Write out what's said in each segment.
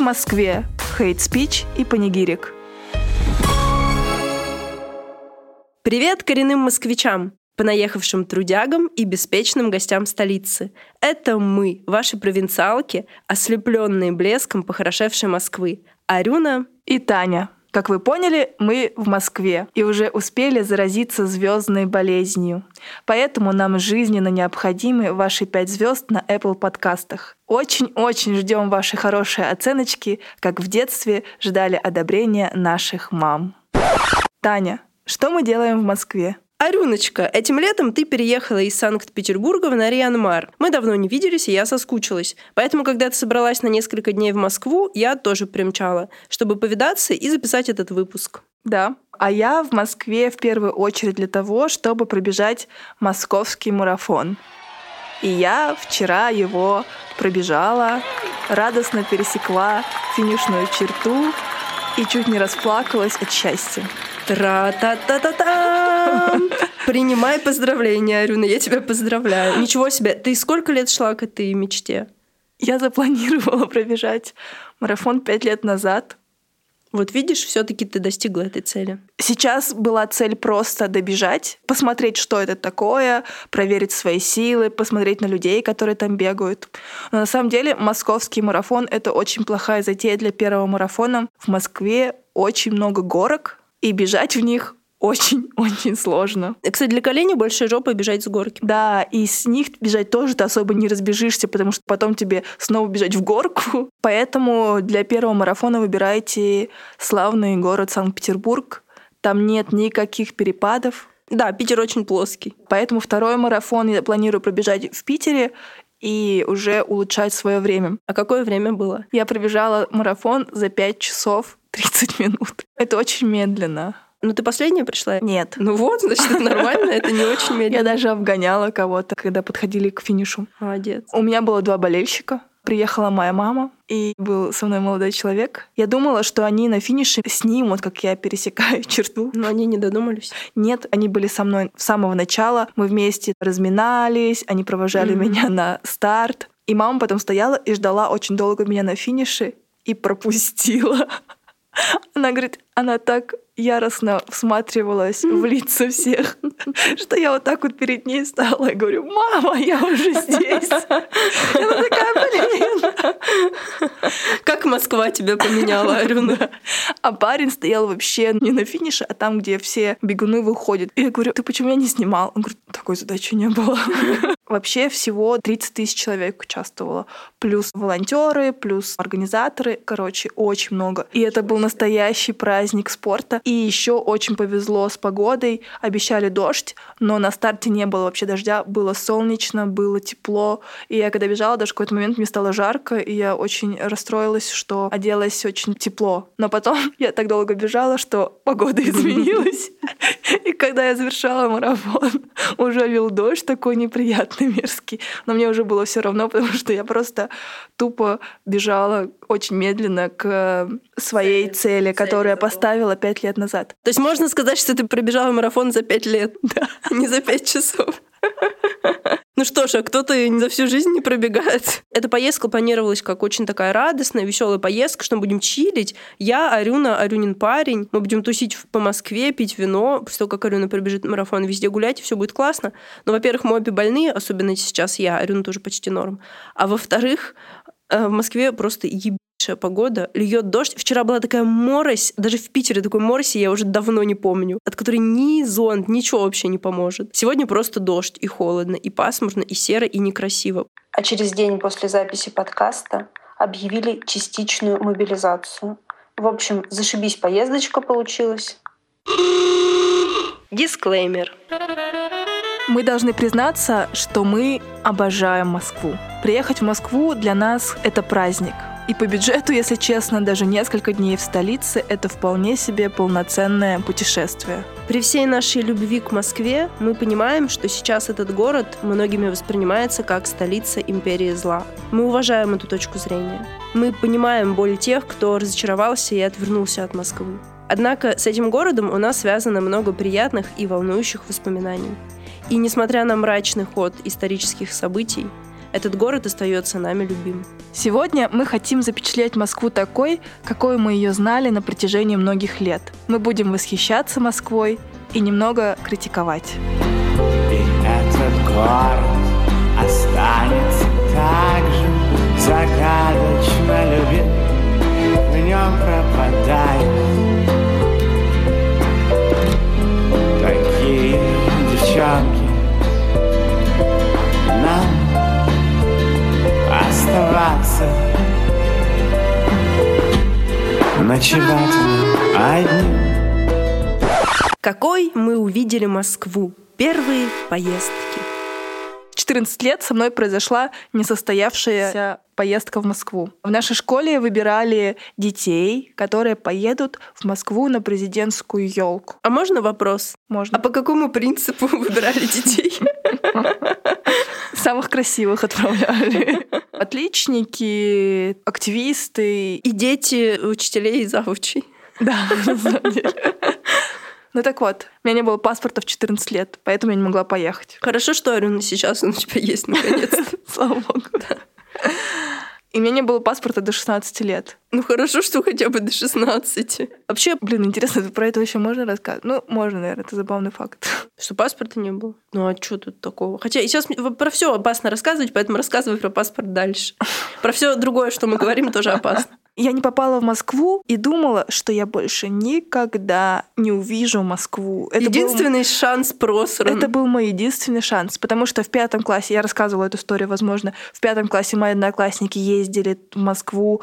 Москве. Хейт-спич и панигирик. Привет коренным москвичам, понаехавшим трудягам и беспечным гостям столицы. Это мы, ваши провинциалки, ослепленные блеском похорошевшей Москвы. Арюна и Таня. Как вы поняли, мы в Москве и уже успели заразиться звездной болезнью. Поэтому нам жизненно необходимы ваши пять звезд на Apple подкастах. Очень-очень ждем ваши хорошие оценочки, как в детстве ждали одобрения наших мам. Таня, что мы делаем в Москве? Арюночка, этим летом ты переехала из Санкт-Петербурга в Нарьян-Мар. Мы давно не виделись, и я соскучилась. Поэтому, когда ты собралась на несколько дней в Москву, я тоже примчала, чтобы повидаться и записать этот выпуск. Да, а я в Москве в первую очередь для того, чтобы пробежать московский марафон. И я вчера его пробежала, радостно пересекла финишную черту и чуть не расплакалась от счастья. Тра-та-та-та-та! Принимай поздравления, Арюна, я тебя поздравляю. Ничего себе, ты сколько лет шла к этой мечте? Я запланировала пробежать марафон пять лет назад. Вот видишь, все-таки ты достигла этой цели. Сейчас была цель просто добежать, посмотреть, что это такое, проверить свои силы, посмотреть на людей, которые там бегают. Но на самом деле московский марафон — это очень плохая затея для первого марафона. В Москве очень много горок, и бежать в них очень-очень сложно. Кстати, для коленей больше жопы бежать с горки. Да, и с них бежать тоже ты особо не разбежишься, потому что потом тебе снова бежать в горку. Поэтому для первого марафона выбирайте славный город Санкт-Петербург. Там нет никаких перепадов. Да, Питер очень плоский. Поэтому второй марафон я планирую пробежать в Питере и уже улучшать свое время. А какое время было? Я пробежала марафон за 5 часов 30 минут. Это очень медленно. Ну, ты последняя пришла? Нет. Ну вот, значит, это нормально, это не очень медленно. Я даже обгоняла кого-то, когда подходили к финишу. Молодец. У меня было два болельщика. Приехала моя мама, и был со мной молодой человек. Я думала, что они на финише снимут, как я пересекаю черту. Но они не додумались. Нет, они были со мной с самого начала. Мы вместе разминались, они провожали mm-hmm. меня на старт. И мама потом стояла и ждала очень долго меня на финише и пропустила. Она говорит, она так яростно всматривалась в лица всех, что я вот так вот перед ней стала и говорю, мама, я уже здесь. Она такая, блин. Как Москва тебя поменяла, Арюна? А парень стоял вообще не на финише, а там, где все бегуны выходят. И я говорю, ты почему я не снимал? Он говорит, такой задачи не было. Вообще всего 30 тысяч человек участвовало. Плюс волонтеры, плюс организаторы. Короче, очень много. И это был настоящий праздник спорта. И еще очень повезло с погодой. Обещали дождь, но на старте не было вообще дождя. Было солнечно, было тепло. И я когда бежала, даже в какой-то момент мне стало жарко, и я очень расстроилась, что оделась очень тепло. Но потом я так долго бежала, что погода изменилась. И когда я завершала марафон, уже лил дождь такой неприятный, мерзкий. Но мне уже было все равно, потому что я просто тупо бежала очень медленно к своей цели, которую я поставила пять лет назад. То есть можно сказать, что ты пробежала марафон за пять лет, да, не за пять часов. Ну что ж, а кто-то за всю жизнь не пробегает. Эта поездка планировалась как очень такая радостная, веселая поездка, что мы будем чилить. Я, Арюна, Арюнин парень. Мы будем тусить по Москве, пить вино. После того, как Арюна пробежит марафон, везде гулять, и все будет классно. Но, во-первых, мы обе больные, особенно сейчас я. Арюна тоже почти норм. А во-вторых, э, в Москве просто еб погода, льет дождь. Вчера была такая морось, даже в Питере такой мороси я уже давно не помню, от которой ни зонт, ничего вообще не поможет. Сегодня просто дождь и холодно, и пасмурно, и серо, и некрасиво. А через день после записи подкаста объявили частичную мобилизацию. В общем, зашибись поездочка получилась. Дисклеймер. Мы должны признаться, что мы обожаем Москву. Приехать в Москву для нас — это праздник — и по бюджету, если честно, даже несколько дней в столице — это вполне себе полноценное путешествие. При всей нашей любви к Москве мы понимаем, что сейчас этот город многими воспринимается как столица империи зла. Мы уважаем эту точку зрения. Мы понимаем боль тех, кто разочаровался и отвернулся от Москвы. Однако с этим городом у нас связано много приятных и волнующих воспоминаний. И несмотря на мрачный ход исторических событий, этот город остается нами любим. Сегодня мы хотим запечатлеть Москву такой, какой мы ее знали на протяжении многих лет. Мы будем восхищаться Москвой и немного критиковать. И этот город останется так же загадочно любим, в нем пропадает такие девчонки. Оставаться ночевать одним. Какой мы увидели Москву? Первые поездки. В 14 лет со мной произошла несостоявшаяся поездка в Москву. В нашей школе выбирали детей, которые поедут в Москву на президентскую елку. А можно вопрос? Можно. А по какому принципу выбирали детей? Самых красивых отправляли. Отличники, активисты. И дети учителей и завучей. Да, на самом деле. Ну так вот, у меня не было паспорта в 14 лет, поэтому я не могла поехать. Хорошо, что, Арина, сейчас он у тебя есть наконец-то. Слава богу. И у меня не было паспорта до 16 лет. Ну хорошо, что хотя бы до 16. Вообще, блин, интересно, про это еще можно рассказать? Ну, можно, наверное, это забавный факт. Что паспорта не было? Ну а что тут такого? Хотя сейчас про все опасно рассказывать, поэтому рассказывай про паспорт дальше. Про все другое, что мы говорим, тоже опасно. Я не попала в Москву и думала, что я больше никогда не увижу Москву. Это Единственный был... шанс просран. Это был мой единственный шанс, потому что в пятом классе, я рассказывала эту историю, возможно, в пятом классе мои одноклассники ездили в Москву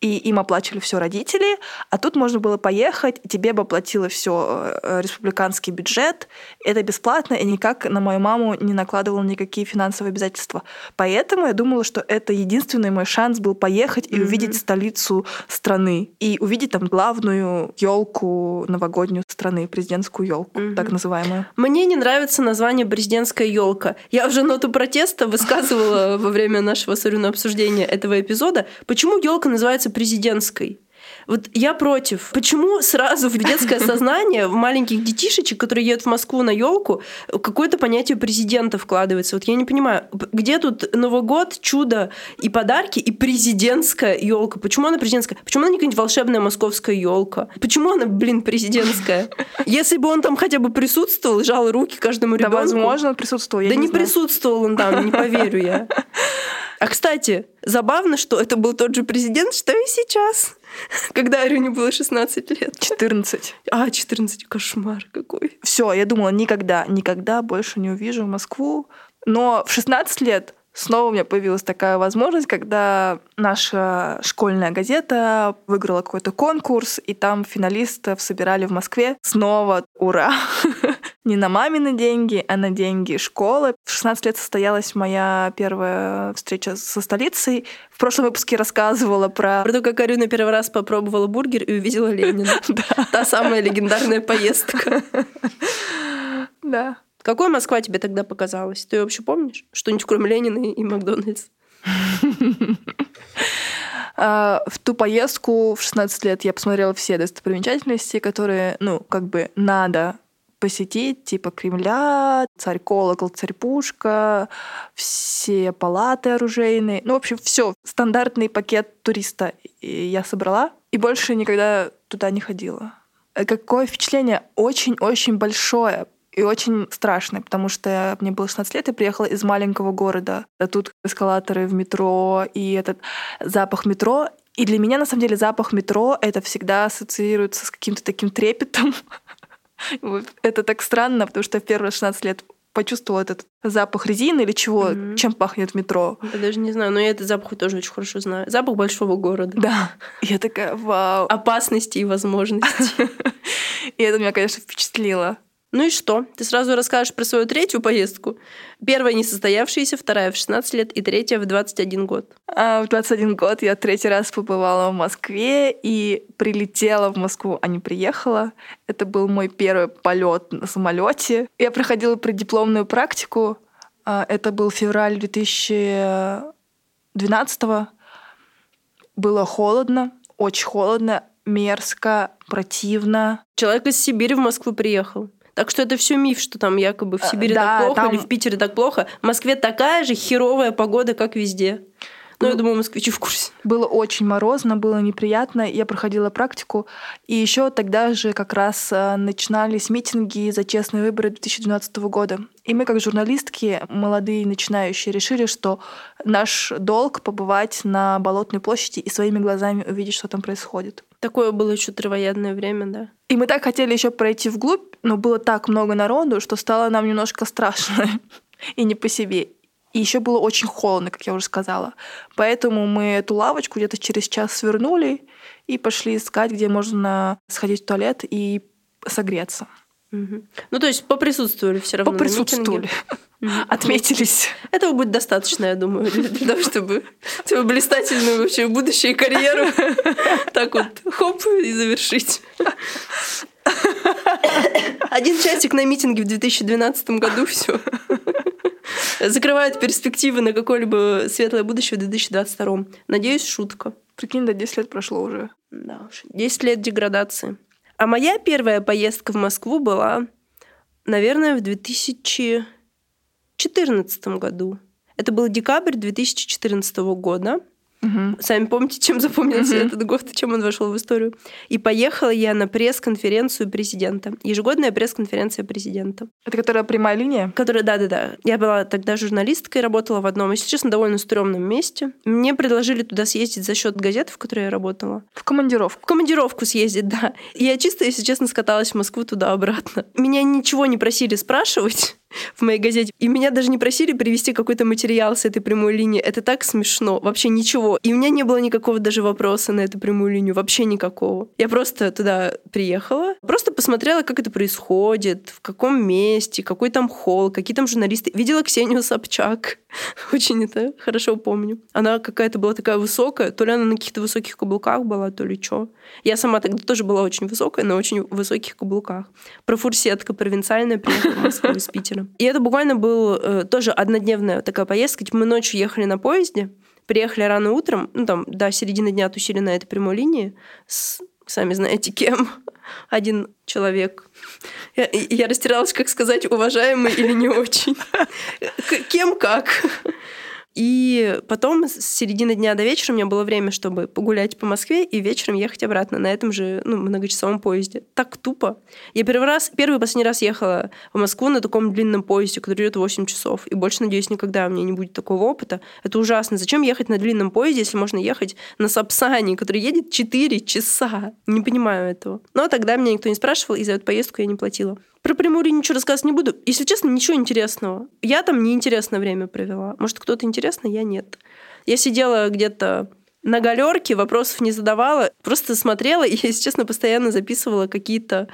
и им оплачивали все родители, а тут можно было поехать, тебе бы оплатило все э, республиканский бюджет, это бесплатно, и никак на мою маму не накладывало никакие финансовые обязательства. Поэтому я думала, что это единственный мой шанс был поехать и mm-hmm. увидеть столицу страны и увидеть там главную елку новогоднюю страны, президентскую елку, mm-hmm. так называемую. Мне не нравится название президентская елка. Я уже ноту протеста высказывала во время нашего с обсуждения этого эпизода. Почему елка называется президентской. Вот я против. Почему сразу в детское сознание в маленьких детишечек, которые едут в Москву на елку, какое-то понятие президента вкладывается? Вот я не понимаю, где тут Новый год, чудо и подарки, и президентская елка? Почему она президентская? Почему она не какая-нибудь волшебная московская елка? Почему она, блин, президентская? Если бы он там хотя бы присутствовал, жал руки каждому ребенку. Да, возможно, он присутствовал. да не, не присутствовал он там, не поверю я. А, кстати, забавно, что это был тот же президент, что и сейчас. Когда Арюне было 16 лет. 14. А, 14, кошмар какой. Все, я думала, никогда, никогда больше не увижу Москву. Но в 16 лет снова у меня появилась такая возможность, когда наша школьная газета выиграла какой-то конкурс, и там финалистов собирали в Москве. Снова ура! Не на мамины деньги, а на деньги школы. В 16 лет состоялась моя первая встреча со столицей. В прошлом выпуске рассказывала про... Про то, как Арина первый раз попробовала бургер и увидела Ленина. Та самая легендарная поездка. Да. Какой Москва тебе тогда показалась? Ты вообще помнишь? Что-нибудь кроме Ленина и Макдональдс? А, в ту поездку в 16 лет я посмотрела все достопримечательности, которые, ну, как бы надо посетить, типа Кремля, царь-колокол, царь-пушка, все палаты оружейные. Ну, в общем, все, стандартный пакет туриста я собрала и больше никогда туда не ходила. Какое впечатление? Очень-очень большое и очень страшный, потому что мне было 16 лет, я приехала из маленького города. А тут эскалаторы в метро и этот запах метро. И для меня, на самом деле, запах метро — это всегда ассоциируется с каким-то таким трепетом. Это так странно, потому что в первые 16 лет почувствовала этот запах резины или чего, mm-hmm. чем пахнет метро. Я даже не знаю, но я этот запах тоже очень хорошо знаю. Запах большого города. Да. Я такая, вау. Опасности и возможности. И это меня, конечно, впечатлило. Ну и что? Ты сразу расскажешь про свою третью поездку. Первая несостоявшаяся, вторая в 16 лет и третья в 21 год. А в 21 год я третий раз побывала в Москве и прилетела в Москву, а не приехала. Это был мой первый полет на самолете. Я проходила преддипломную практику. А, это был февраль 2012 -го. Было холодно, очень холодно, мерзко, противно. Человек из Сибири в Москву приехал. Так что это все миф, что там якобы в А, Сибири да, так плохо там- или в Питере так плохо. В Москве такая же херовая погода, как везде. Ну, я Ну, думаю, москвичи в курсе. Было очень морозно, было неприятно. Я проходила практику. И еще тогда же как раз э, начинались митинги за честные выборы 2012 года. И мы, как журналистки, молодые начинающие, решили, что наш долг побывать на Болотной площади и своими глазами увидеть, что там происходит. Такое было еще травоядное время, да. И мы так хотели еще пройти вглубь, но было так много народу, что стало нам немножко страшно и не по себе. И еще было очень холодно, как я уже сказала. Поэтому мы эту лавочку где-то через час свернули и пошли искать, где можно сходить в туалет и согреться. Ну, то есть поприсутствовали все равно. Поприсутствовали, отметились. Этого будет достаточно, я думаю, для, того, чтобы свою блистательную вообще будущую карьеру так вот хоп и завершить. Один часик на митинге в 2012 году все. Закрывает перспективы на какое-либо светлое будущее в 2022. Надеюсь, шутка. Прикинь, да 10 лет прошло уже. Да уж. 10 лет деградации. А моя первая поездка в Москву была, наверное, в 2014 году. Это был декабрь 2014 года. Мгм. Сами помните, чем запомнился Мгм. этот год, чем он вошел в историю. И поехала я на пресс-конференцию президента. Ежегодная пресс-конференция президента. Это которая прямая линия? Которая, да-да-да. Я была тогда журналисткой, работала в одном, если честно, довольно стрёмном месте. Мне предложили туда съездить за счет газеты, в которой я работала. В командировку. В командировку съездить, да. Я чисто, если честно, скаталась в Москву туда-обратно. Меня ничего не просили спрашивать в моей газете. И меня даже не просили привести какой-то материал с этой прямой линии. Это так смешно. Вообще ничего. И у меня не было никакого даже вопроса на эту прямую линию. Вообще никакого. Я просто туда приехала. Просто посмотрела, как это происходит, в каком месте, какой там холл, какие там журналисты. Видела Ксению Собчак. Очень это хорошо помню. Она какая-то была такая высокая. То ли она на каких-то высоких каблуках была, то ли что. Я сама тогда тоже была очень высокая, на очень высоких каблуках. Профурсетка провинциальная приехала в Москву из Питера. И это буквально был э, тоже однодневная такая поездка. Типа мы ночью ехали на поезде, приехали рано утром, ну там до середины дня тусили на этой прямой линии с, сами знаете, кем. Один человек. Я, я растерялась, как сказать, уважаемый или не очень. Кем как. И потом с середины дня до вечера у меня было время, чтобы погулять по Москве и вечером ехать обратно на этом же ну, многочасовом поезде. Так тупо. Я первый раз, первый и последний раз ехала в Москву на таком длинном поезде, который идет 8 часов. И больше, надеюсь, никогда у меня не будет такого опыта. Это ужасно. Зачем ехать на длинном поезде, если можно ехать на Сапсане, который едет 4 часа? Не понимаю этого. Но тогда меня никто не спрашивал, и за эту поездку я не платила. Про линию ничего рассказывать не буду. Если честно, ничего интересного. Я там неинтересное время провела. Может, кто-то интересно, я нет. Я сидела где-то на галерке, вопросов не задавала, просто смотрела и, если честно, постоянно записывала какие-то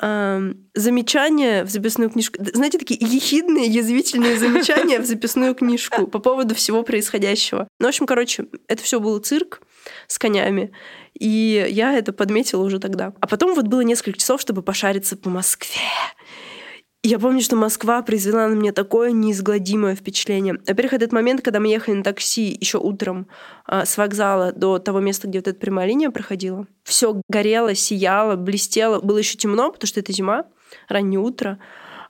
эм, замечания в записную книжку. Знаете, такие ехидные, язвительные замечания в записную книжку по поводу всего происходящего. Ну, в общем, короче, это все был цирк с конями. И я это подметила уже тогда. А потом вот было несколько часов, чтобы пошариться по Москве. И я помню, что Москва произвела на меня такое неизгладимое впечатление. Во-первых, этот момент, когда мы ехали на такси еще утром а, с вокзала до того места, где вот эта прямая линия проходила. Все горело, сияло, блестело. Было еще темно, потому что это зима, раннее утро.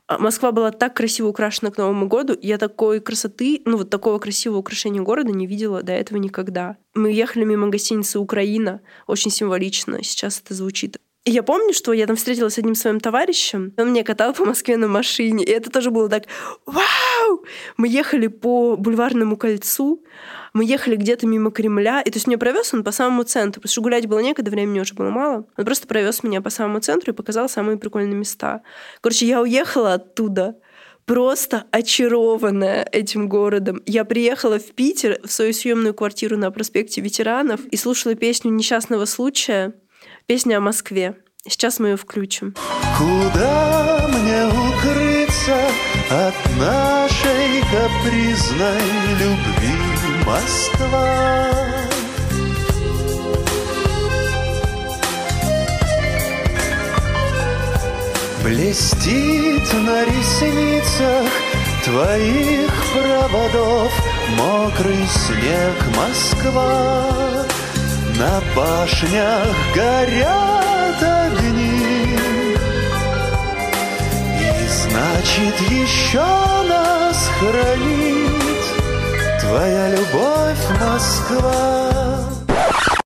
А Москва была так красиво украшена к Новому году. Я такой красоты, ну вот такого красивого украшения города не видела до этого никогда. Мы ехали мимо гостиницы «Украина». Очень символично сейчас это звучит. И я помню, что я там встретилась с одним своим товарищем. Он меня катал по Москве на машине. И это тоже было так «Вау!» Мы ехали по бульварному кольцу. Мы ехали где-то мимо Кремля. И то есть меня провез он по самому центру. Потому что гулять было некогда, времени уже было мало. Он просто провез меня по самому центру и показал самые прикольные места. Короче, я уехала оттуда просто очарованная этим городом. Я приехала в Питер, в свою съемную квартиру на проспекте ветеранов и слушала песню «Несчастного случая», песня о Москве. Сейчас мы ее включим. Куда мне укрыться от нашей капризной любви, Москва? Блестит на ресницах твоих проводов Мокрый снег Москва На башнях горят огни Значит, еще нас хранит Твоя любовь, Москва.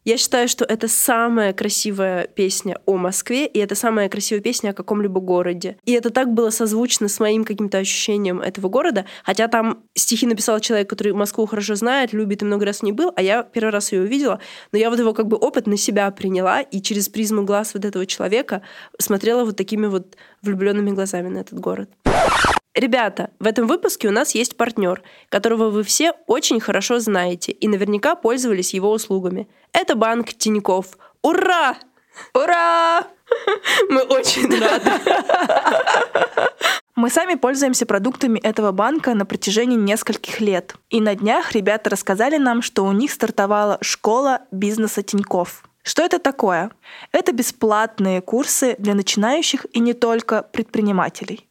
Я считаю, что это самая красивая песня о Москве, и это самая красивая песня о каком-либо городе. И это так было созвучно с моим каким-то ощущением этого города, хотя там стихи написал человек, который Москву хорошо знает, любит и много раз в ней был, а я первый раз ее увидела, но я вот его как бы опыт на себя приняла, и через призму глаз вот этого человека смотрела вот такими вот влюбленными глазами на этот город. Ребята, в этом выпуске у нас есть партнер, которого вы все очень хорошо знаете и наверняка пользовались его услугами. Это банк Тиньков. Ура! Ура! Мы очень рады. Мы сами пользуемся продуктами этого банка на протяжении нескольких лет. И на днях ребята рассказали нам, что у них стартовала школа бизнеса Тиньков. Что это такое? Это бесплатные курсы для начинающих и не только предпринимателей.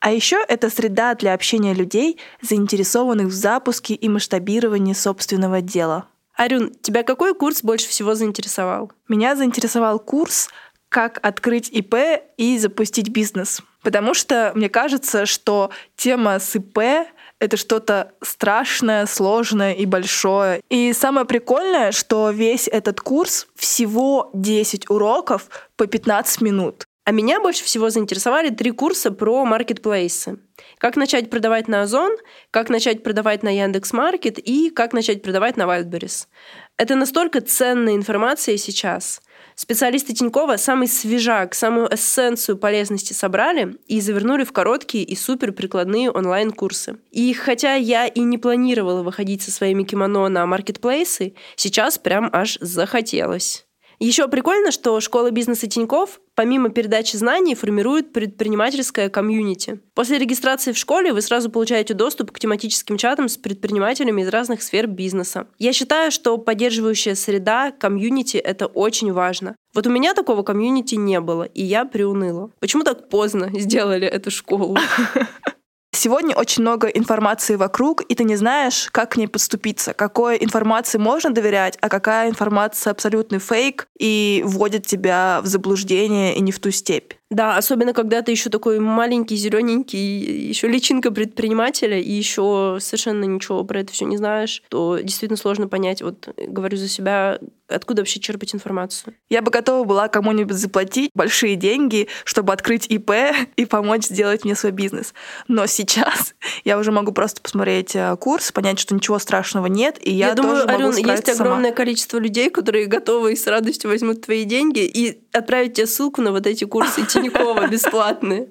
А еще это среда для общения людей, заинтересованных в запуске и масштабировании собственного дела. Арюн, тебя какой курс больше всего заинтересовал? Меня заинтересовал курс «Как открыть ИП и запустить бизнес». Потому что мне кажется, что тема с ИП это что-то страшное, сложное и большое. И самое прикольное, что весь этот курс всего 10 уроков по 15 минут. А меня больше всего заинтересовали три курса про маркетплейсы. Как начать продавать на Озон, как начать продавать на Яндекс.Маркет и как начать продавать на Wildberries. Это настолько ценная информация сейчас. Специалисты Тинькова самый свежак, самую эссенцию полезности собрали и завернули в короткие и супер прикладные онлайн-курсы. И хотя я и не планировала выходить со своими кимоно на маркетплейсы, сейчас прям аж захотелось. Еще прикольно, что школа бизнеса Тиньков помимо передачи знаний формирует предпринимательское комьюнити. После регистрации в школе вы сразу получаете доступ к тематическим чатам с предпринимателями из разных сфер бизнеса. Я считаю, что поддерживающая среда, комьюнити — это очень важно. Вот у меня такого комьюнити не было, и я приуныла. Почему так поздно сделали эту школу? Сегодня очень много информации вокруг, и ты не знаешь, как к ней подступиться, какой информации можно доверять, а какая информация абсолютный фейк и вводит тебя в заблуждение и не в ту степь. Да, особенно когда ты еще такой маленький, зелененький, еще личинка предпринимателя, и еще совершенно ничего про это все не знаешь, то действительно сложно понять, вот говорю за себя, откуда вообще черпать информацию. Я бы готова была кому-нибудь заплатить большие деньги, чтобы открыть ИП и помочь сделать мне свой бизнес. Но сейчас я уже могу просто посмотреть э, курс, понять, что ничего страшного нет, и я, я думаю, тоже могу Арюн, есть сама. огромное количество людей, которые готовы и с радостью возьмут твои деньги и отправить тебе ссылку на вот эти курсы Тинькова бесплатные.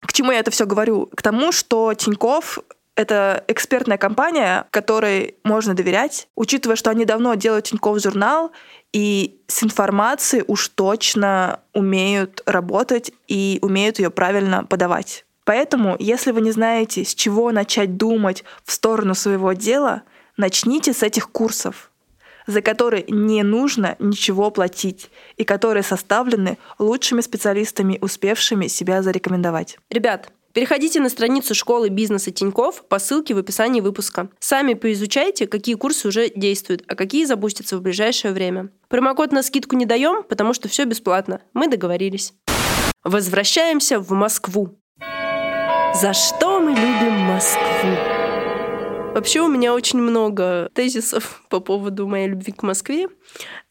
К чему я это все говорю? К тому, что Тиньков это экспертная компания, которой можно доверять, учитывая, что они давно делают Тиньков журнал, и с информацией уж точно умеют работать и умеют ее правильно подавать. Поэтому, если вы не знаете, с чего начать думать в сторону своего дела, начните с этих курсов за которые не нужно ничего платить и которые составлены лучшими специалистами, успевшими себя зарекомендовать. Ребят, Переходите на страницу школы бизнеса Тиньков по ссылке в описании выпуска. Сами поизучайте, какие курсы уже действуют, а какие запустятся в ближайшее время. Промокод на скидку не даем, потому что все бесплатно. Мы договорились. Возвращаемся в Москву. За что мы любим Москву? Вообще у меня очень много тезисов по поводу моей любви к Москве.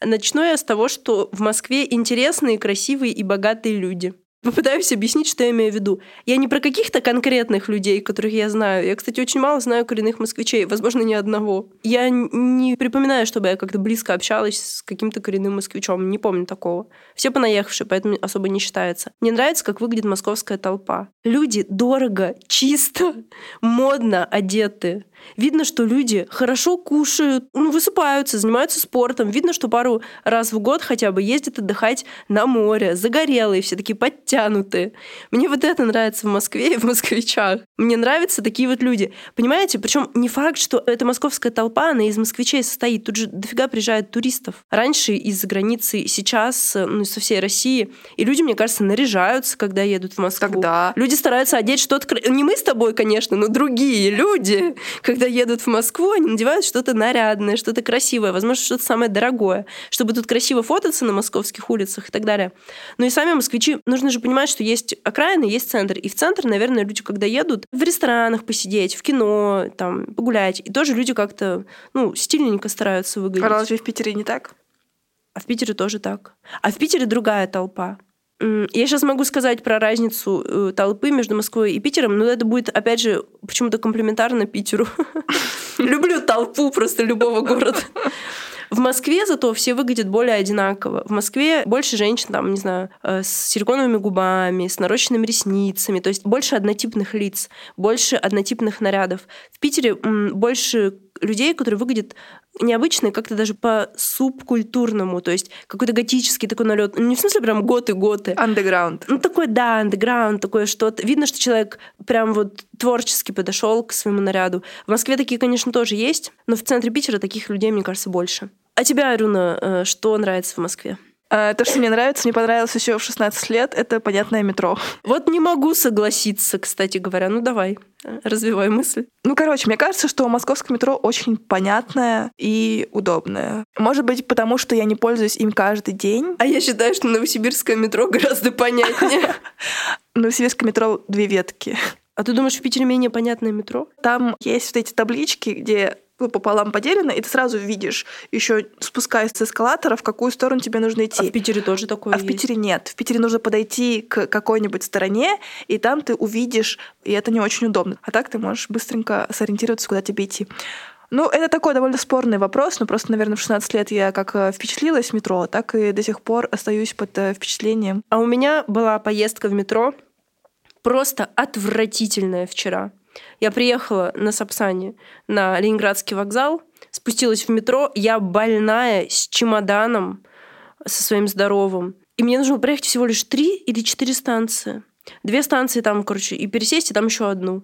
Начну я с того, что в Москве интересные, красивые и богатые люди. Попытаюсь объяснить, что я имею в виду. Я не про каких-то конкретных людей, которых я знаю. Я, кстати, очень мало знаю коренных москвичей, возможно, ни одного. Я не припоминаю, чтобы я как-то близко общалась с каким-то коренным москвичом. Не помню такого. Все понаехавшие, поэтому особо не считается. Мне нравится, как выглядит московская толпа. Люди дорого, чисто, модно одеты. Видно, что люди хорошо кушают, ну, высыпаются, занимаются спортом. Видно, что пару раз в год хотя бы ездят отдыхать на море, загорелые, все такие подтянутые. Мне вот это нравится в Москве и в москвичах. Мне нравятся такие вот люди. Понимаете? Причем не факт, что эта московская толпа, она из москвичей состоит. Тут же дофига приезжает туристов. Раньше из-за границы, сейчас ну, со всей России. И люди, мне кажется, наряжаются, когда едут в Москву. Когда? Люди стараются одеть что-то... Не мы с тобой, конечно, но другие люди, когда едут в Москву, они надевают что-то нарядное, что-то красивое, возможно, что-то самое дорогое, чтобы тут красиво фототься на московских улицах и так далее. Ну и сами москвичи, нужно же понимать, что есть окраины, есть центр. И в центр, наверное, люди, когда едут, в ресторанах посидеть, в кино, там, погулять, и тоже люди как-то, ну, стильненько стараются выглядеть. А разве в Питере не так? А в Питере тоже так. А в Питере другая толпа. Я сейчас могу сказать про разницу э, толпы между Москвой и Питером, но это будет, опять же, почему-то комплементарно Питеру. Люблю толпу просто любого города. В Москве зато все выглядят более одинаково. В Москве больше женщин, там, не знаю, э, с силиконовыми губами, с нарощенными ресницами, то есть больше однотипных лиц, больше однотипных нарядов. В Питере больше людей, которые выглядят необычно, как-то даже по субкультурному, то есть какой-то готический такой налет. Ну, Не в смысле прям готы-готы, Андеграунд. ну, такой, да, андеграунд, такое что-то. Видно, что человек прям вот творчески подошел к своему наряду. В Москве такие, конечно, тоже есть, но в центре Питера таких людей, мне кажется, больше. А тебя, Аруна, э, что нравится в Москве? А, То, что мне нравится, мне понравилось еще в 16 лет, это понятное метро. Вот не могу согласиться, кстати говоря. Ну, давай, э, развивай мысль. Ну, короче, мне кажется, что московское метро очень понятное и удобное. Может быть, потому что я не пользуюсь им каждый день. А я считаю, что новосибирское метро гораздо понятнее. В Новосибирском метро две ветки. А ты думаешь, в Питере менее понятное метро? Там есть вот эти таблички, где пополам поделено, и ты сразу видишь, еще спускаясь с эскалатора, в какую сторону тебе нужно идти. А в Питере тоже такое А в есть? Питере нет. В Питере нужно подойти к какой-нибудь стороне, и там ты увидишь, и это не очень удобно. А так ты можешь быстренько сориентироваться, куда тебе идти. Ну, это такой довольно спорный вопрос, но просто, наверное, в 16 лет я как э, впечатлилась в метро, так и до сих пор остаюсь под э, впечатлением. А у меня была поездка в метро просто отвратительная вчера. Я приехала на Сапсане на Ленинградский вокзал, спустилась в метро, я больная, с чемоданом, со своим здоровым. И мне нужно было проехать всего лишь три или четыре станции. Две станции там, короче, и пересесть, и там еще одну.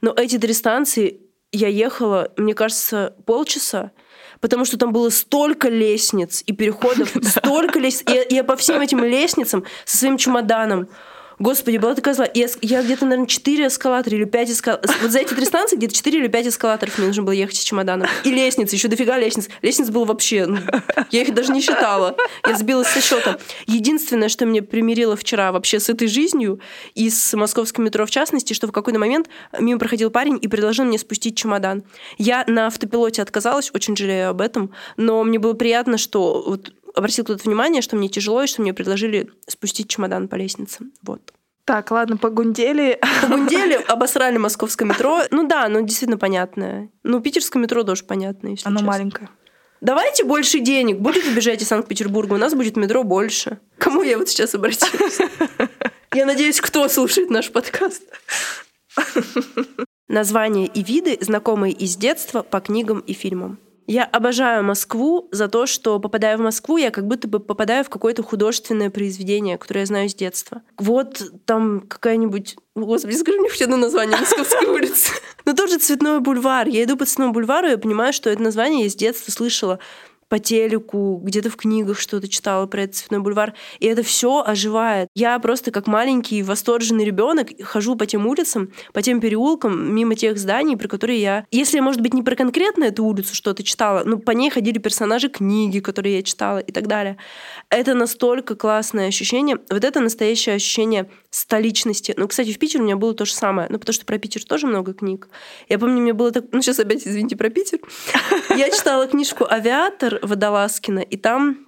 Но эти три станции я ехала, мне кажется, полчаса, потому что там было столько лестниц и переходов, столько лестниц. Я, я по всем этим лестницам со своим чемоданом. Господи, была такая зла. Я, я где-то, наверное, 4 эскалатора или 5 эскалаторов. Вот за эти три станции где-то 4 или 5 эскалаторов мне нужно было ехать с чемоданом. И лестницы, еще дофига лестниц. Лестниц было вообще... ну, я их даже не считала. Я сбилась со счета. Единственное, что меня примирило вчера вообще с этой жизнью и с московским метро в частности, что в какой-то момент мимо проходил парень и предложил мне спустить чемодан. Я на автопилоте отказалась, очень жалею об этом, но мне было приятно, что вот обратил кто-то внимание, что мне тяжело, и что мне предложили спустить чемодан по лестнице. Вот. Так, ладно, погундели. Погундели, обосрали московское метро. Ну да, ну действительно понятное. Ну, питерское метро тоже понятное, если Оно честно. маленькое. Давайте больше денег. Будет бежать из Санкт-Петербурга, у нас будет метро больше. Кому я вот сейчас обратилась? Я надеюсь, кто слушает наш подкаст. Названия и виды, знакомые из детства по книгам и фильмам. Я обожаю Москву за то, что, попадая в Москву, я как будто бы попадаю в какое-то художественное произведение, которое я знаю с детства. Вот там какая-нибудь... Господи, скажи мне хоть одно название Московской улицы. Ну, тоже Цветной бульвар. Я иду по Цветному бульвару, и я понимаю, что это название я с детства слышала по телеку, где-то в книгах что-то читала про этот цветной бульвар, и это все оживает. Я просто как маленький восторженный ребенок хожу по тем улицам, по тем переулкам, мимо тех зданий, про которые я... Если, может быть, не про конкретно эту улицу что-то читала, но по ней ходили персонажи книги, которые я читала и так далее. Это настолько классное ощущение. Вот это настоящее ощущение столичности. Ну, кстати, в Питере у меня было то же самое. Ну, потому что про Питер тоже много книг. Я помню, мне было так... Ну, сейчас опять, извините, про Питер. Я читала книжку «Авиатор» Водолазкина, и там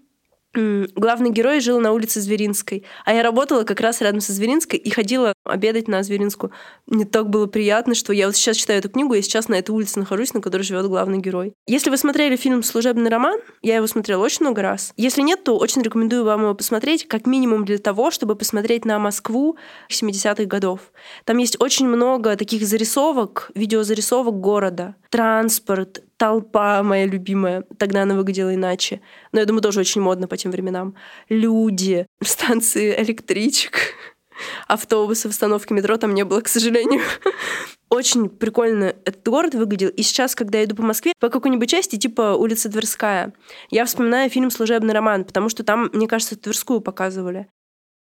главный герой жил на улице Зверинской. А я работала как раз рядом со Зверинской и ходила обедать на Зверинскую. Мне так было приятно, что я вот сейчас читаю эту книгу, я сейчас на этой улице нахожусь, на которой живет главный герой. Если вы смотрели фильм «Служебный роман», я его смотрела очень много раз. Если нет, то очень рекомендую вам его посмотреть, как минимум для того, чтобы посмотреть на Москву 70-х годов. Там есть очень много таких зарисовок, видеозарисовок города. Транспорт, толпа моя любимая. Тогда она выглядела иначе. Но я думаю, тоже очень модно по тем временам. Люди, станции электричек, автобусы, остановки метро там не было, к сожалению. Очень прикольно этот город выглядел. И сейчас, когда я иду по Москве, по какой-нибудь части, типа улица Тверская, я вспоминаю фильм «Служебный роман», потому что там, мне кажется, Тверскую показывали.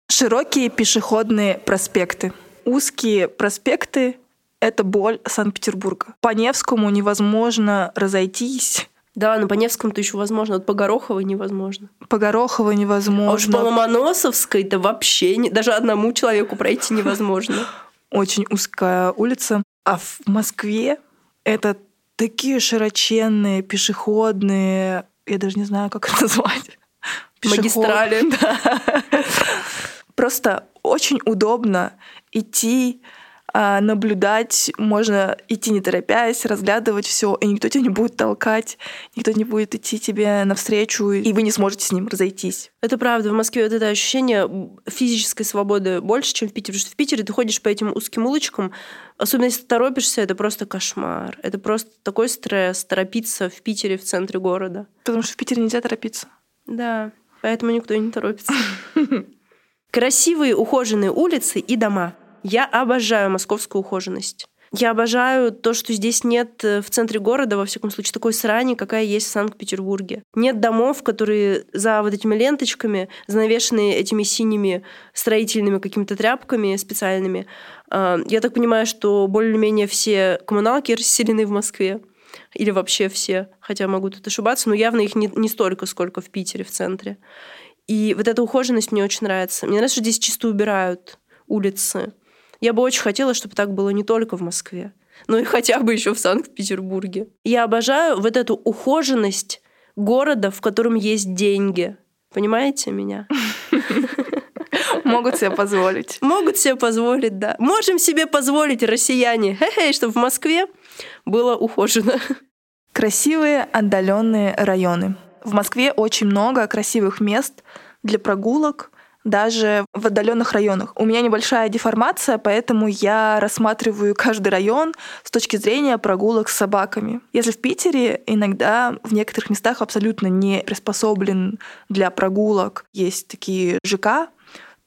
Широкие пешеходные проспекты. Узкие проспекты это боль Санкт-Петербурга. По Невскому невозможно разойтись. Да, но по Невскому-то еще возможно, вот по Гороховой невозможно. По Горохово А уж по невозможно. Ломоносовской-то вообще не- даже одному человеку пройти невозможно. Очень узкая улица. А в Москве это такие широченные, пешеходные, я даже не знаю, как это назвать. Пешеход- Магистрали. Да. Просто очень удобно идти, наблюдать, можно идти не торопясь, разглядывать все, и никто тебя не будет толкать, никто не будет идти тебе навстречу, и вы не сможете с ним разойтись. Это правда. В Москве вот это ощущение физической свободы больше, чем в Питере. Потому что в Питере ты ходишь по этим узким улочкам, особенно если ты торопишься, это просто кошмар. Это просто такой стресс торопиться в Питере, в центре города. Потому что в Питере нельзя торопиться. Да, поэтому никто не торопится. Красивые ухоженные улицы и дома. Я обожаю московскую ухоженность. Я обожаю то, что здесь нет э, в центре города, во всяком случае, такой срани, какая есть в Санкт-Петербурге. Нет домов, которые за вот этими ленточками, занавешенные этими синими строительными какими-то тряпками специальными. А, Я так понимаю, что более-менее все коммуналки расселены в Москве. Или вообще все, хотя могу тут ошибаться, но явно их не, не столько, сколько в Питере, в центре. И вот эта ухоженность мне очень нравится. Мне нравится, что здесь чисто убирают улицы. Я бы очень хотела, чтобы так было не только в Москве, но и хотя бы еще в Санкт-Петербурге. Я обожаю вот эту ухоженность города, в котором есть деньги. Понимаете меня? Могут себе позволить. Могут себе позволить, да. Можем себе позволить, россияне, чтобы в Москве было ухожено. Красивые отдаленные районы. В Москве очень много красивых мест для прогулок, даже в отдаленных районах. У меня небольшая деформация, поэтому я рассматриваю каждый район с точки зрения прогулок с собаками. Если в Питере иногда в некоторых местах абсолютно не приспособлен для прогулок, есть такие ЖК,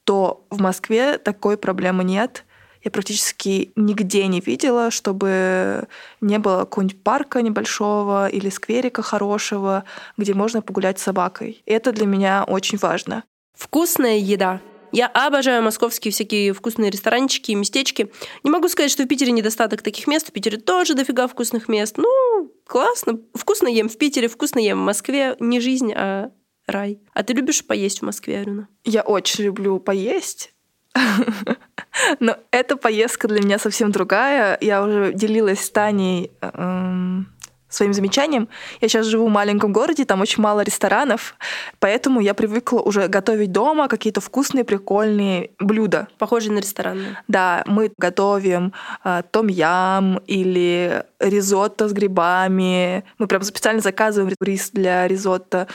то в Москве такой проблемы нет. Я практически нигде не видела, чтобы не было какого-нибудь парка небольшого или скверика хорошего, где можно погулять с собакой. И это для меня очень важно. Вкусная еда. Я обожаю московские всякие вкусные ресторанчики и местечки. Не могу сказать, что в Питере недостаток таких мест. В Питере тоже дофига вкусных мест. Ну, классно. Вкусно ем в Питере, вкусно ем в Москве. Не жизнь, а рай. А ты любишь поесть в Москве, Арина? Я очень люблю поесть. Но эта поездка для меня совсем другая. Я уже делилась с Таней эм, своим замечанием. Я сейчас живу в маленьком городе, там очень мало ресторанов, поэтому я привыкла уже готовить дома какие-то вкусные, прикольные блюда. Похоже на ресторанные. Да, мы готовим э, том-ям или ризотто с грибами. Мы прям специально заказываем рис для ризотто.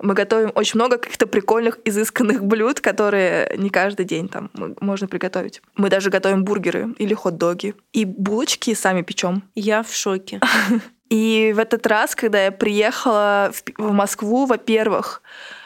Мы готовим очень много каких-то прикольных, изысканных блюд, которые не каждый день там можно приготовить. Мы даже готовим бургеры или хот-доги. И булочки сами печем. Я в шоке. И в этот раз, когда я приехала в Москву, во-первых,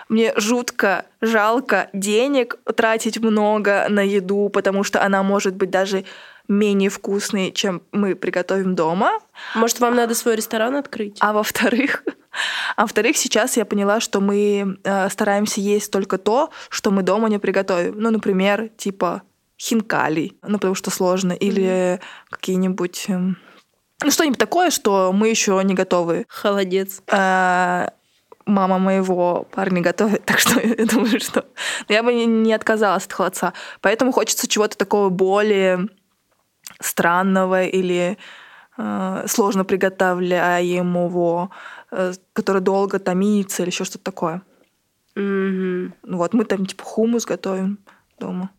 мне жутко жалко денег тратить много на еду, потому что она может быть даже менее вкусной, чем мы приготовим дома. Может, вам надо свой ресторан открыть? А во-вторых, а во-вторых, сейчас я поняла, что мы э, стараемся есть только то, что мы дома не приготовим. Ну, например, типа хинкали, ну, потому что сложно, или какие-нибудь... эм, Ну, что-нибудь такое, что мы еще не готовы. Холодец. Э, Мама моего парня готовит, так что я думаю, что я бы не- отказалась от холодца. Поэтому хочется чего-то такого более странного или э, сложно приготовляемого, э, который долго томится или еще что-то такое. Ну Вот мы там типа хумус готовим дома.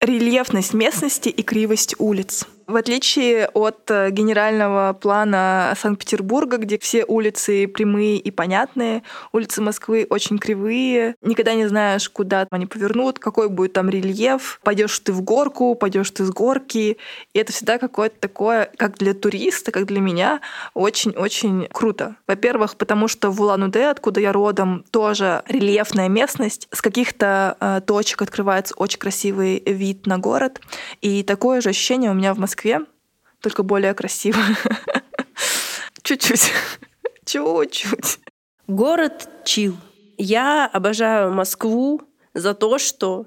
Рельефность местности и кривость улиц. В отличие от э, генерального плана Санкт-Петербурга, где все улицы прямые и понятные, улицы Москвы очень кривые. Никогда не знаешь, куда они повернут, какой будет там рельеф. Пойдешь ты в горку, пойдешь ты с горки. И это всегда какое-то такое, как для туриста, как для меня, очень-очень круто. Во-первых, потому что в Улан-Удэ, откуда я родом, тоже рельефная местность. С каких-то э, точек открывается очень красивый вид на город. И такое же ощущение у меня в Москве, только более красиво. Чуть-чуть. Чуть-чуть. Город чил. Я обожаю Москву за то, что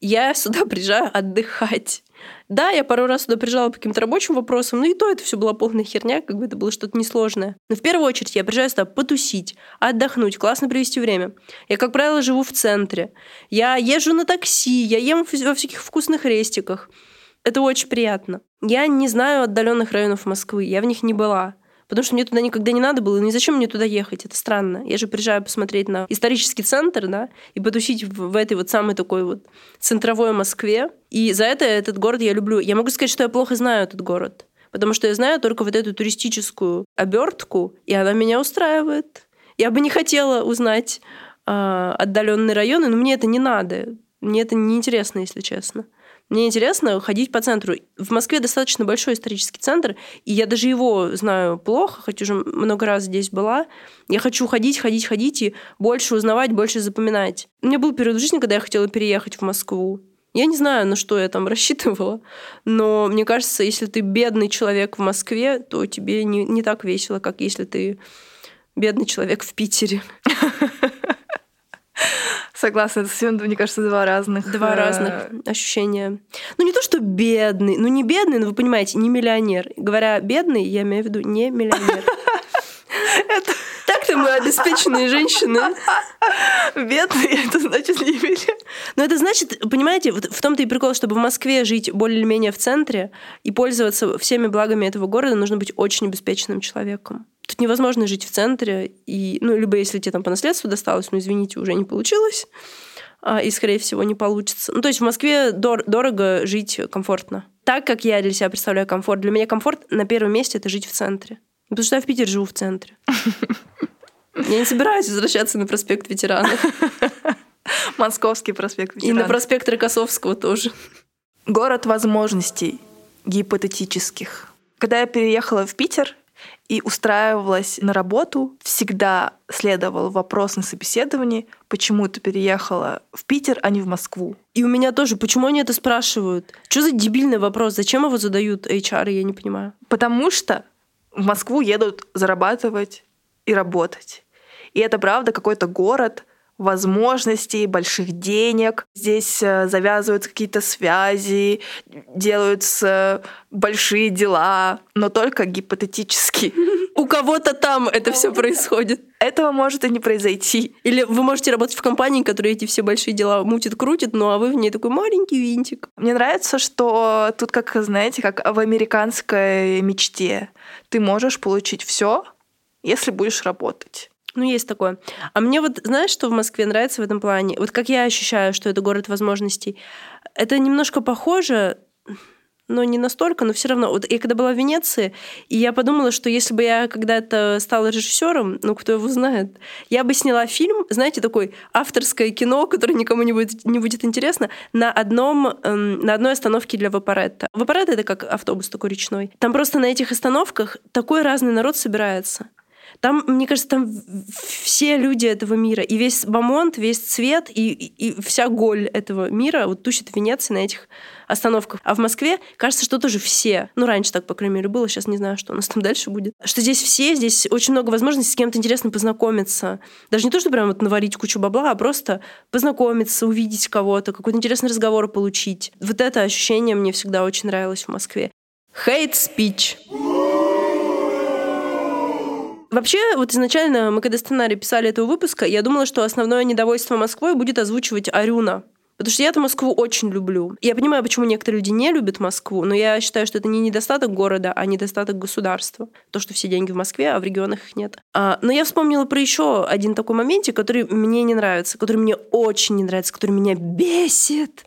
Я сюда приезжаю отдыхать. Да, я пару раз сюда приезжала по каким-то рабочим вопросам, но и то это все была полная херня, как бы это было что-то несложное. Но в первую очередь я приезжаю сюда потусить, отдохнуть, классно провести время. Я, как правило, живу в центре. Я езжу на такси, я ем во всяких вкусных рестиках. Это очень приятно. Я не знаю отдаленных районов Москвы, я в них не была. Потому что мне туда никогда не надо было, и зачем мне туда ехать? Это странно. Я же приезжаю посмотреть на исторический центр, да, и потусить в, в этой вот самой такой вот центровой Москве. И за это этот город я люблю. Я могу сказать, что я плохо знаю этот город. Потому что я знаю только вот эту туристическую обертку, и она меня устраивает. Я бы не хотела узнать э, отдаленные районы, но мне это не надо. Мне это не интересно, если честно. Мне интересно ходить по центру. В Москве достаточно большой исторический центр, и я даже его знаю плохо, хоть уже много раз здесь была. Я хочу ходить, ходить, ходить и больше узнавать, больше запоминать. У меня был период в жизни, когда я хотела переехать в Москву. Я не знаю, на что я там рассчитывала, но мне кажется, если ты бедный человек в Москве, то тебе не, не так весело, как если ты бедный человек в Питере. Согласна, это совсем, мне кажется, два разных... Два э... разных ощущения. Ну, не то, что бедный, ну, не бедный, но вы понимаете, не миллионер. Говоря бедный, я имею в виду не миллионер. Так-то мы обеспеченные женщины. Бедный, это значит не миллионер. Но это значит, понимаете, в том-то и прикол, чтобы в Москве жить более-менее в центре и пользоваться всеми благами этого города, нужно быть очень обеспеченным человеком. Тут невозможно жить в центре, и, ну, либо если тебе там по наследству досталось, ну, извините, уже не получилось, а, и, скорее всего, не получится. Ну, то есть в Москве дор- дорого жить комфортно. Так, как я для себя представляю комфорт. Для меня комфорт на первом месте — это жить в центре. Потому что я в Питере живу в центре. Я не собираюсь возвращаться на проспект ветеранов. Московский проспект ветеранов. И на проспект Рокоссовского тоже. Город возможностей гипотетических. Когда я переехала в Питер, и устраивалась на работу, всегда следовал вопрос на собеседовании, почему ты переехала в Питер, а не в Москву. И у меня тоже, почему они это спрашивают? Что за дебильный вопрос? Зачем его задают HR, я не понимаю. Потому что в Москву едут зарабатывать и работать. И это правда какой-то город, возможностей, больших денег. Здесь э, завязываются какие-то связи, делаются большие дела, но только гипотетически. У кого-то там это все происходит. Этого может и не произойти. Или вы можете работать в компании, которая эти все большие дела мутит, крутит, ну а вы в ней такой маленький винтик. Мне нравится, что тут, как знаете, как в американской мечте. Ты можешь получить все, если будешь работать. Ну, есть такое. А мне вот, знаешь, что в Москве нравится в этом плане? Вот как я ощущаю, что это город возможностей. Это немножко похоже, но не настолько, но все равно. Вот я когда была в Венеции, и я подумала, что если бы я когда-то стала режиссером, ну кто его знает, я бы сняла фильм, знаете, такой авторское кино, которое никому не будет, не будет интересно, на одном, эм, на одной остановке для Вапоретта. Вапоретта это как автобус такой речной. Там просто на этих остановках такой разный народ собирается. Там, мне кажется, там все люди этого мира. И весь Бамонт, весь цвет и, и, и вся голь этого мира вот тусит в Венеции на этих остановках. А в Москве, кажется, что тоже все. Ну, раньше так, по крайней мере, было. Сейчас не знаю, что у нас там дальше будет. Что здесь все, здесь очень много возможностей с кем-то интересно познакомиться. Даже не то, что прям вот наварить кучу бабла, а просто познакомиться, увидеть кого-то, какой-то интересный разговор получить. Вот это ощущение мне всегда очень нравилось в Москве. Hate speech. Вообще, вот изначально мы, когда сценарий писали этого выпуска, я думала, что основное недовольство Москвой будет озвучивать Арюна. Потому что я эту Москву очень люблю. Я понимаю, почему некоторые люди не любят Москву, но я считаю, что это не недостаток города, а недостаток государства. То, что все деньги в Москве, а в регионах их нет. А, но я вспомнила про еще один такой моментик, который мне не нравится, который мне очень не нравится, который меня бесит.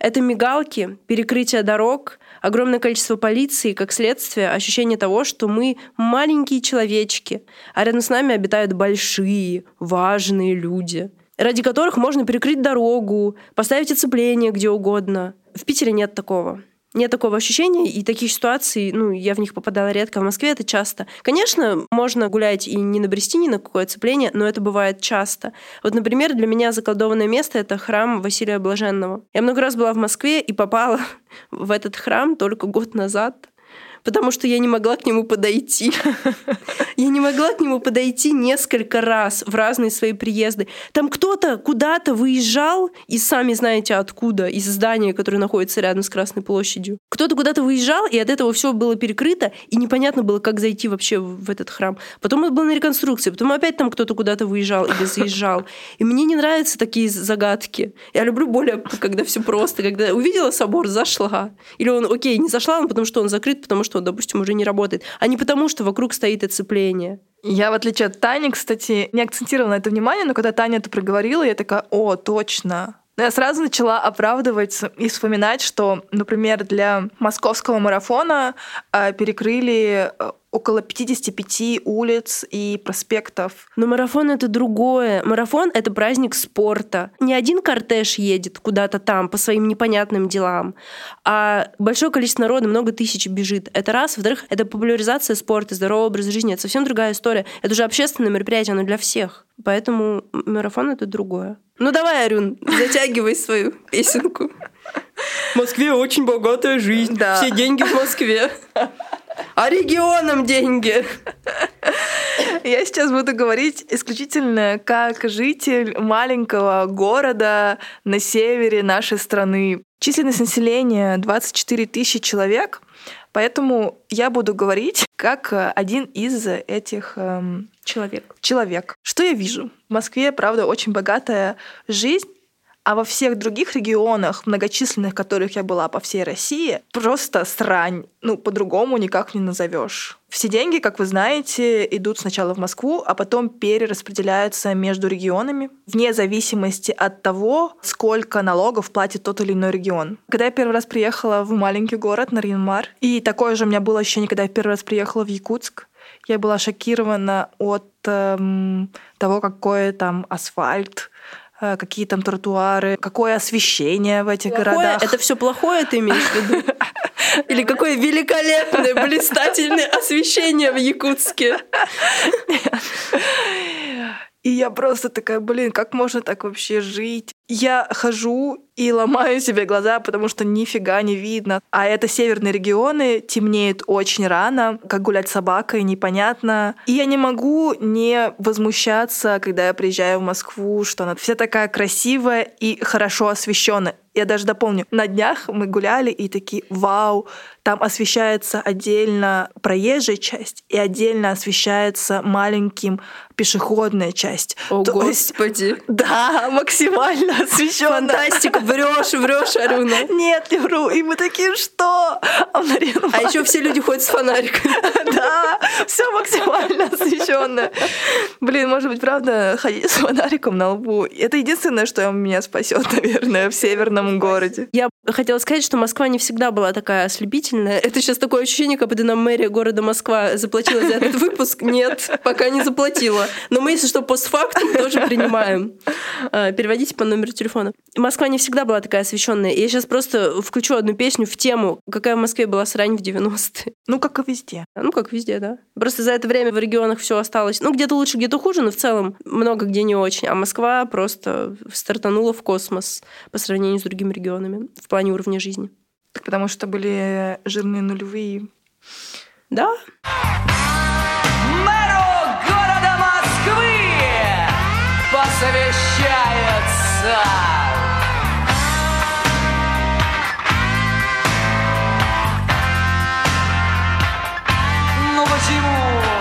Это мигалки, перекрытие дорог, огромное количество полиции, как следствие, ощущение того, что мы маленькие человечки, а рядом с нами обитают большие, важные люди, ради которых можно перекрыть дорогу, поставить оцепление где угодно. В Питере нет такого нет такого ощущения, и таких ситуаций, ну, я в них попадала редко, в Москве это часто. Конечно, можно гулять и не набрести ни на какое цепление, но это бывает часто. Вот, например, для меня заколдованное место — это храм Василия Блаженного. Я много раз была в Москве и попала в этот храм только год назад, потому что я не могла к нему подойти. Я не могла к нему подойти несколько раз в разные свои приезды. Там кто-то куда-то выезжал, и сами знаете откуда, из здания, которое находится рядом с Красной площадью. Кто-то куда-то выезжал, и от этого все было перекрыто, и непонятно было, как зайти вообще в этот храм. Потом это было на реконструкции, потом опять там кто-то куда-то выезжал или заезжал. И мне не нравятся такие загадки. Я люблю более, когда все просто, когда увидела собор, зашла. Или он, окей, не зашла, но потому что он закрыт, потому что он, допустим, уже не работает, а не потому, что вокруг стоит оцепление. Я, в отличие от Тани, кстати, не акцентировала на это внимание, но когда Таня это проговорила, я такая, о, точно. Но я сразу начала оправдывать и вспоминать, что, например, для московского марафона э, перекрыли э, около 55 улиц и проспектов. Но марафон это другое. Марафон это праздник спорта. Не один кортеж едет куда-то там по своим непонятным делам, а большое количество народа, много тысяч бежит. Это раз. Во-вторых, это популяризация спорта, здорового образа жизни. Это совсем другая история. Это уже общественное мероприятие, оно для всех. Поэтому марафон это другое. Ну давай, Арюн, затягивай свою песенку. В Москве очень богатая жизнь. Да. Все деньги в Москве. А регионам деньги. Я сейчас буду говорить исключительно как житель маленького города на севере нашей страны. Численность населения 24 тысячи человек, поэтому я буду говорить как один из этих эм, Человек. человек. Что я вижу? В Москве, правда, очень богатая жизнь, а во всех других регионах, многочисленных которых я была по всей России, просто срань. Ну, по-другому никак не назовешь. Все деньги, как вы знаете, идут сначала в Москву, а потом перераспределяются между регионами, вне зависимости от того, сколько налогов платит тот или иной регион. Когда я первый раз приехала в маленький город Нарьян-Мар, и такое же у меня было ощущение, когда я первый раз приехала в Якутск, я была шокирована от эм, того, какой там асфальт, какие там тротуары, какое освещение в этих Плохое, городах. это все плохое ты имеешь в виду? Или какое великолепное, блистательное освещение в Якутске. И я просто такая, блин, как можно так вообще жить? Я хожу и ломаю себе глаза, потому что нифига не видно. А это северные регионы, темнеет очень рано, как гулять с собакой, непонятно. И я не могу не возмущаться, когда я приезжаю в Москву, что она вся такая красивая и хорошо освещенная. Я даже дополню, на днях мы гуляли и такие, вау, там освещается отдельно проезжая часть и отдельно освещается маленьким пешеходная часть. О, То есть, господи. да, максимально освещенно. Фантастика, врешь, врешь, Аруна. Нет, не вру. И мы такие, что? А, Нарьян-Маре- А еще все люди ходят с фонариками. Да, все максимально освещенное. Блин, может быть, правда, ходить с фонариком на лбу. Это единственное, что меня спасет, наверное, в северном городе. Я хотела сказать, что Москва не всегда была такая ослепительная. Это сейчас такое ощущение, как будто нам мэрия города Москва заплатила за этот выпуск. Нет, пока не заплатила. Но мы, если что, постфактум тоже принимаем. А, Переводите по номеру телефона. Москва не всегда была такая освещенная. Я сейчас просто включу одну песню в тему, какая в Москве была срань в 90-е. Ну, как и везде. Ну, как везде, да. Просто за это время в регионах все осталось. Ну, где-то лучше, где-то хуже, но в целом много где не очень. А Москва просто стартанула в космос по сравнению с другими регионами в плане уровня жизни. Так потому что были жирные нулевые. Да, Мэру города Москвы посвящается. Ну почему? Ну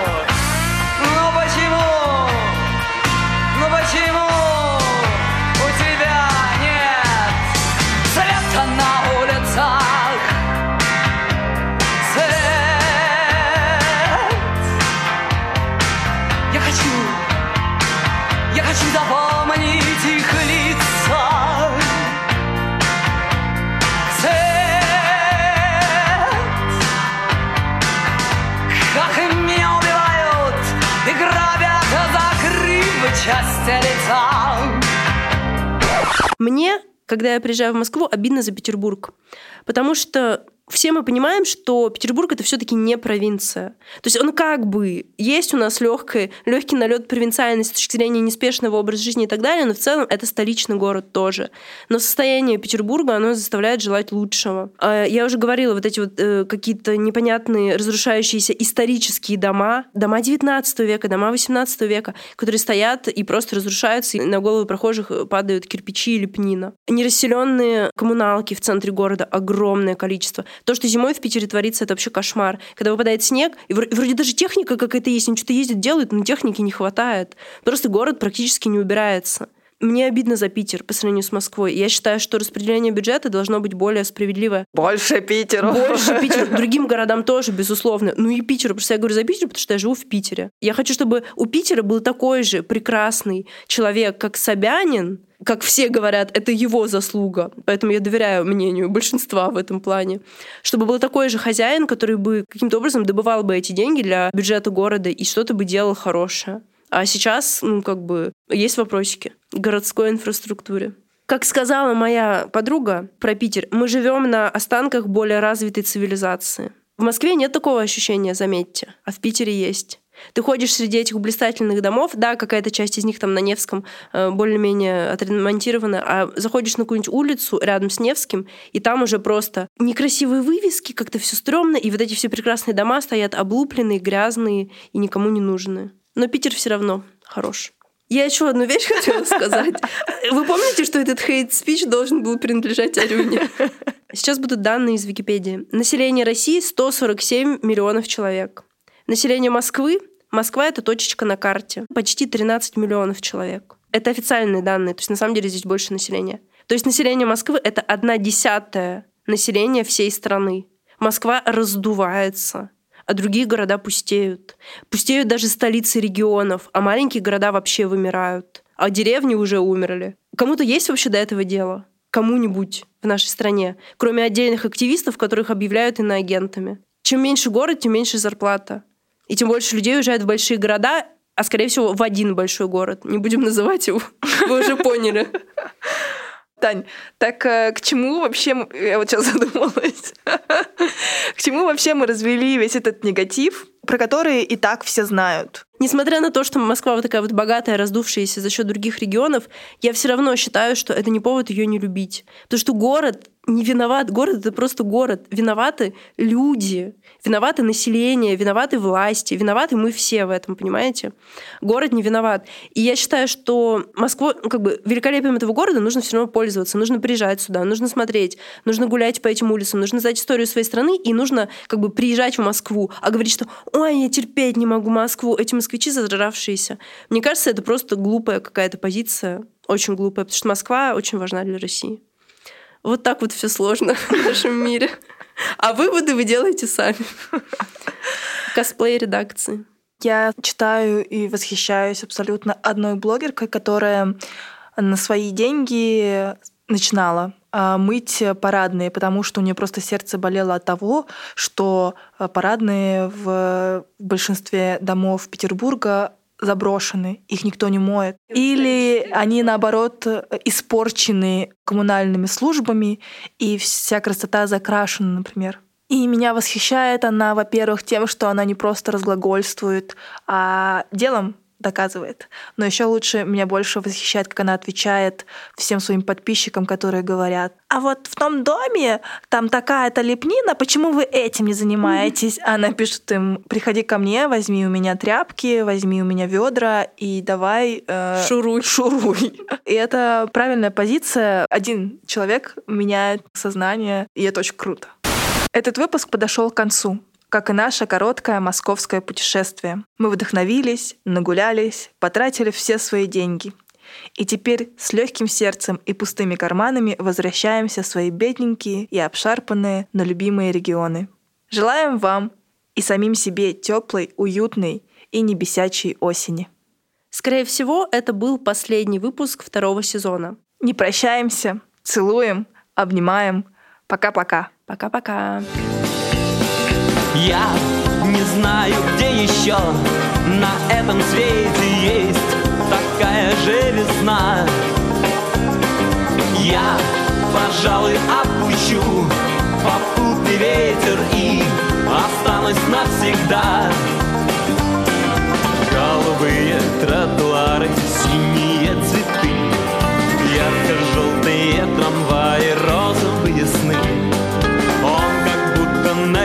когда я приезжаю в Москву, обидно за Петербург. Потому что все мы понимаем, что Петербург это все-таки не провинция. То есть он как бы есть у нас легкий, легкий налет провинциальности с точки зрения неспешного образа жизни и так далее, но в целом это столичный город тоже. Но состояние Петербурга, оно заставляет желать лучшего. А Я уже говорила, вот эти вот э, какие-то непонятные разрушающиеся исторические дома, дома 19 века, дома 18 века, которые стоят и просто разрушаются, и на головы прохожих падают кирпичи или пнина. Нерасселенные коммуналки в центре города огромное количество. То, что зимой в Питере творится, это вообще кошмар. Когда выпадает снег, и вр- вроде даже техника какая-то есть, они что-то ездят, делают, но техники не хватает. Просто город практически не убирается. Мне обидно за Питер по сравнению с Москвой. Я считаю, что распределение бюджета должно быть более справедливое. Больше Питеру. Больше Питеру, другим городам тоже, безусловно. Ну и Питеру, просто я говорю за Питер, потому что я живу в Питере. Я хочу, чтобы у Питера был такой же прекрасный человек, как Собянин, как все говорят, это его заслуга, поэтому я доверяю мнению большинства в этом плане, чтобы был такой же хозяин, который бы каким-то образом добывал бы эти деньги для бюджета города и что-то бы делал хорошее. А сейчас, ну, как бы, есть вопросики к городской инфраструктуре. Как сказала моя подруга про Питер, мы живем на останках более развитой цивилизации. В Москве нет такого ощущения, заметьте, а в Питере есть. Ты ходишь среди этих блистательных домов, да, какая-то часть из них там на Невском э, более-менее отремонтирована, а заходишь на какую-нибудь улицу рядом с Невским, и там уже просто некрасивые вывески, как-то все стрёмно, и вот эти все прекрасные дома стоят облупленные, грязные и никому не нужные. Но Питер все равно хорош. Я еще одну вещь хотела сказать. Вы помните, что этот хейт-спич должен был принадлежать Арюне? Сейчас будут данные из Википедии. Население России 147 миллионов человек. Население Москвы Москва — это точечка на карте. Почти 13 миллионов человек. Это официальные данные, то есть на самом деле здесь больше населения. То есть население Москвы — это одна десятая населения всей страны. Москва раздувается, а другие города пустеют. Пустеют даже столицы регионов, а маленькие города вообще вымирают. А деревни уже умерли. Кому-то есть вообще до этого дело? Кому-нибудь в нашей стране, кроме отдельных активистов, которых объявляют иноагентами. Чем меньше город, тем меньше зарплата. И тем больше людей уезжают в большие города, а скорее всего в один большой город. Не будем называть его. Вы уже поняли. Тань, так э, к чему вообще, я вот сейчас задумалась, к чему вообще мы развели весь этот негатив, про который и так все знают? Несмотря на то, что Москва вот такая вот богатая, раздувшаяся за счет других регионов, я все равно считаю, что это не повод ее не любить. Потому что город не виноват. Город это просто город. Виноваты люди, виноваты население, виноваты власти, виноваты мы все в этом, понимаете? Город не виноват. И я считаю, что Москву, ну, как бы великолепием этого города нужно все равно пользоваться, нужно приезжать сюда, нужно смотреть, нужно гулять по этим улицам, нужно знать историю своей страны и нужно как бы приезжать в Москву, а говорить, что ой, я терпеть не могу Москву, эти москвичи зажравшиеся. Мне кажется, это просто глупая какая-то позиция, очень глупая, потому что Москва очень важна для России. Вот так вот все сложно в нашем мире. А выводы вы делаете сами. Косплей редакции. Я читаю и восхищаюсь абсолютно одной блогеркой, которая на свои деньги начинала а, мыть парадные, потому что у нее просто сердце болело от того, что а, парадные в большинстве домов Петербурга заброшены, их никто не моет. Или они, наоборот, испорчены коммунальными службами, и вся красота закрашена, например. И меня восхищает она, во-первых, тем, что она не просто разглагольствует, а делом доказывает. Но еще лучше меня больше восхищает, как она отвечает всем своим подписчикам, которые говорят, а вот в том доме там такая-то лепнина, почему вы этим не занимаетесь? Она пишет им, приходи ко мне, возьми у меня тряпки, возьми у меня ведра и давай... э, Шуруй. Шуруй. И это правильная позиция. Один человек меняет сознание, и это очень круто. Этот выпуск подошел к концу, как и наше короткое московское путешествие. Мы вдохновились, нагулялись, потратили все свои деньги. И теперь с легким сердцем и пустыми карманами возвращаемся в свои бедненькие и обшарпанные, но любимые регионы. Желаем вам и самим себе теплой, уютной и не бесячей осени. Скорее всего, это был последний выпуск второго сезона. Не прощаемся, целуем, обнимаем. Пока-пока. Пока-пока. Я не знаю, где еще на этом свете есть такая же весна. Я, пожалуй, опущу попутный ветер и останусь навсегда.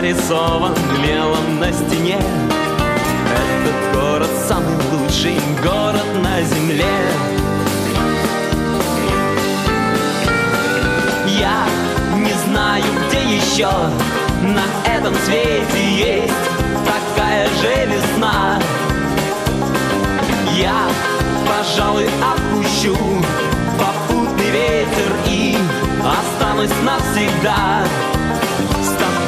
Нарисован мелом на стене. Этот город самый лучший город на земле. Я не знаю, где еще на этом свете есть такая же весна. Я, пожалуй, отпущу попутный ветер и останусь навсегда с